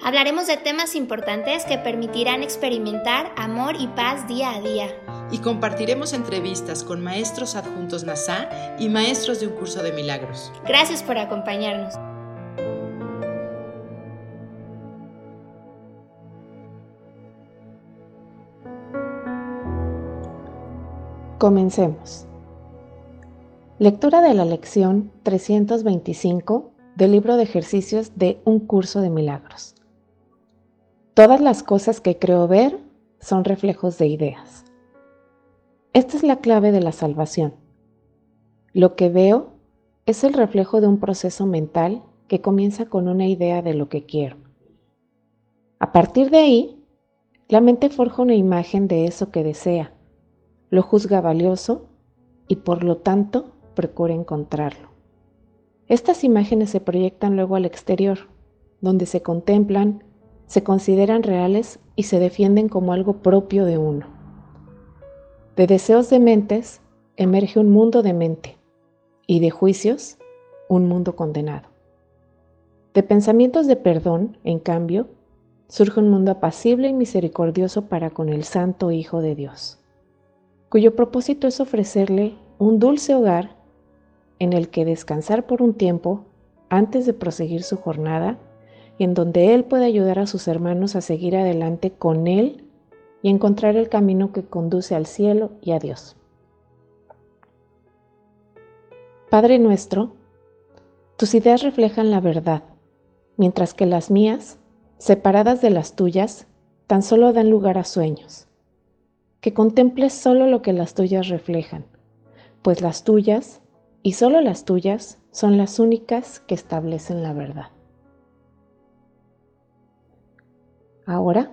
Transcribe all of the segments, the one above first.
Hablaremos de temas importantes que permitirán experimentar amor y paz día a día. Y compartiremos entrevistas con maestros adjuntos NASA y maestros de un curso de milagros. Gracias por acompañarnos. Comencemos. Lectura de la lección 325 del libro de ejercicios de Un curso de milagros. Todas las cosas que creo ver son reflejos de ideas. Esta es la clave de la salvación. Lo que veo es el reflejo de un proceso mental que comienza con una idea de lo que quiero. A partir de ahí, la mente forja una imagen de eso que desea, lo juzga valioso y por lo tanto procura encontrarlo. Estas imágenes se proyectan luego al exterior, donde se contemplan, se consideran reales y se defienden como algo propio de uno. De deseos de mentes emerge un mundo de mente y de juicios un mundo condenado. De pensamientos de perdón, en cambio, surge un mundo apacible y misericordioso para con el Santo Hijo de Dios, cuyo propósito es ofrecerle un dulce hogar en el que descansar por un tiempo antes de proseguir su jornada y en donde Él puede ayudar a sus hermanos a seguir adelante con Él y encontrar el camino que conduce al cielo y a Dios. Padre nuestro, tus ideas reflejan la verdad, mientras que las mías, separadas de las tuyas, tan solo dan lugar a sueños. Que contemples solo lo que las tuyas reflejan, pues las tuyas y solo las tuyas son las únicas que establecen la verdad. Ahora,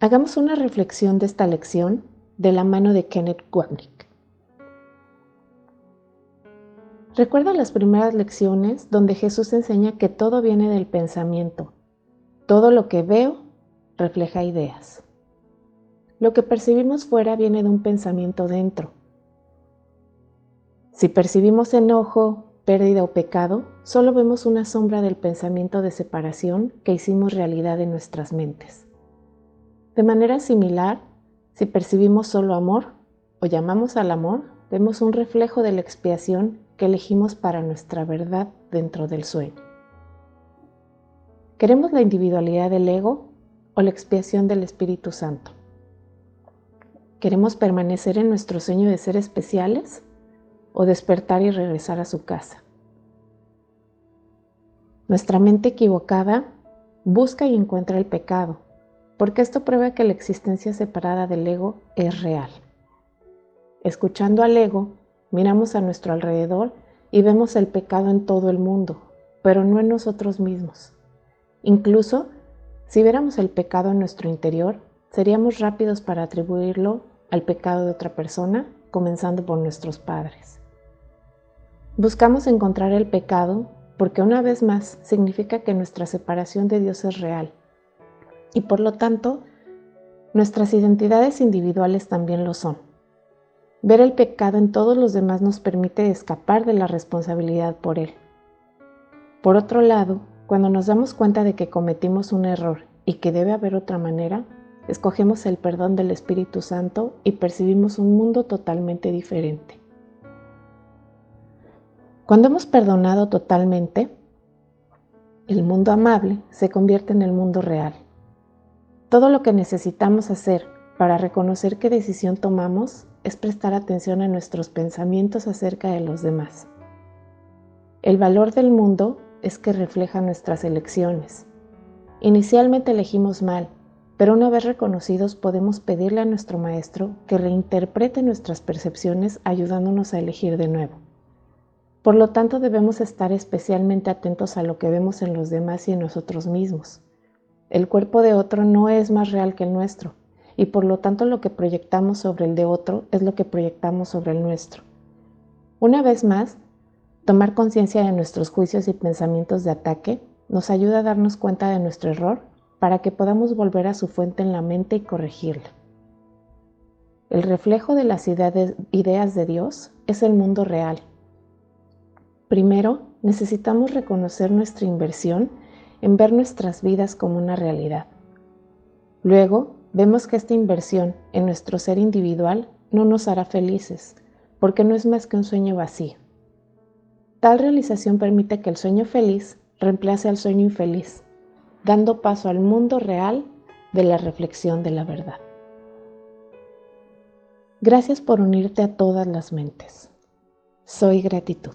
hagamos una reflexión de esta lección de la mano de Kenneth Wapnick. Recuerda las primeras lecciones donde Jesús enseña que todo viene del pensamiento. Todo lo que veo refleja ideas. Lo que percibimos fuera viene de un pensamiento dentro. Si percibimos enojo, pérdida o pecado, solo vemos una sombra del pensamiento de separación que hicimos realidad en nuestras mentes. De manera similar, si percibimos solo amor o llamamos al amor, vemos un reflejo de la expiación que elegimos para nuestra verdad dentro del sueño. ¿Queremos la individualidad del ego o la expiación del Espíritu Santo? ¿Queremos permanecer en nuestro sueño de ser especiales o despertar y regresar a su casa. Nuestra mente equivocada busca y encuentra el pecado, porque esto prueba que la existencia separada del ego es real. Escuchando al ego, miramos a nuestro alrededor y vemos el pecado en todo el mundo, pero no en nosotros mismos. Incluso, si viéramos el pecado en nuestro interior, seríamos rápidos para atribuirlo al pecado de otra persona, comenzando por nuestros padres. Buscamos encontrar el pecado porque una vez más significa que nuestra separación de Dios es real y por lo tanto nuestras identidades individuales también lo son. Ver el pecado en todos los demás nos permite escapar de la responsabilidad por él. Por otro lado, cuando nos damos cuenta de que cometimos un error y que debe haber otra manera, escogemos el perdón del Espíritu Santo y percibimos un mundo totalmente diferente. Cuando hemos perdonado totalmente, el mundo amable se convierte en el mundo real. Todo lo que necesitamos hacer para reconocer qué decisión tomamos es prestar atención a nuestros pensamientos acerca de los demás. El valor del mundo es que refleja nuestras elecciones. Inicialmente elegimos mal, pero una vez reconocidos podemos pedirle a nuestro maestro que reinterprete nuestras percepciones ayudándonos a elegir de nuevo. Por lo tanto, debemos estar especialmente atentos a lo que vemos en los demás y en nosotros mismos. El cuerpo de otro no es más real que el nuestro, y por lo tanto lo que proyectamos sobre el de otro es lo que proyectamos sobre el nuestro. Una vez más, tomar conciencia de nuestros juicios y pensamientos de ataque nos ayuda a darnos cuenta de nuestro error para que podamos volver a su fuente en la mente y corregirla. El reflejo de las ideas de Dios es el mundo real. Primero, necesitamos reconocer nuestra inversión en ver nuestras vidas como una realidad. Luego, vemos que esta inversión en nuestro ser individual no nos hará felices, porque no es más que un sueño vacío. Tal realización permite que el sueño feliz reemplace al sueño infeliz, dando paso al mundo real de la reflexión de la verdad. Gracias por unirte a todas las mentes. Soy gratitud.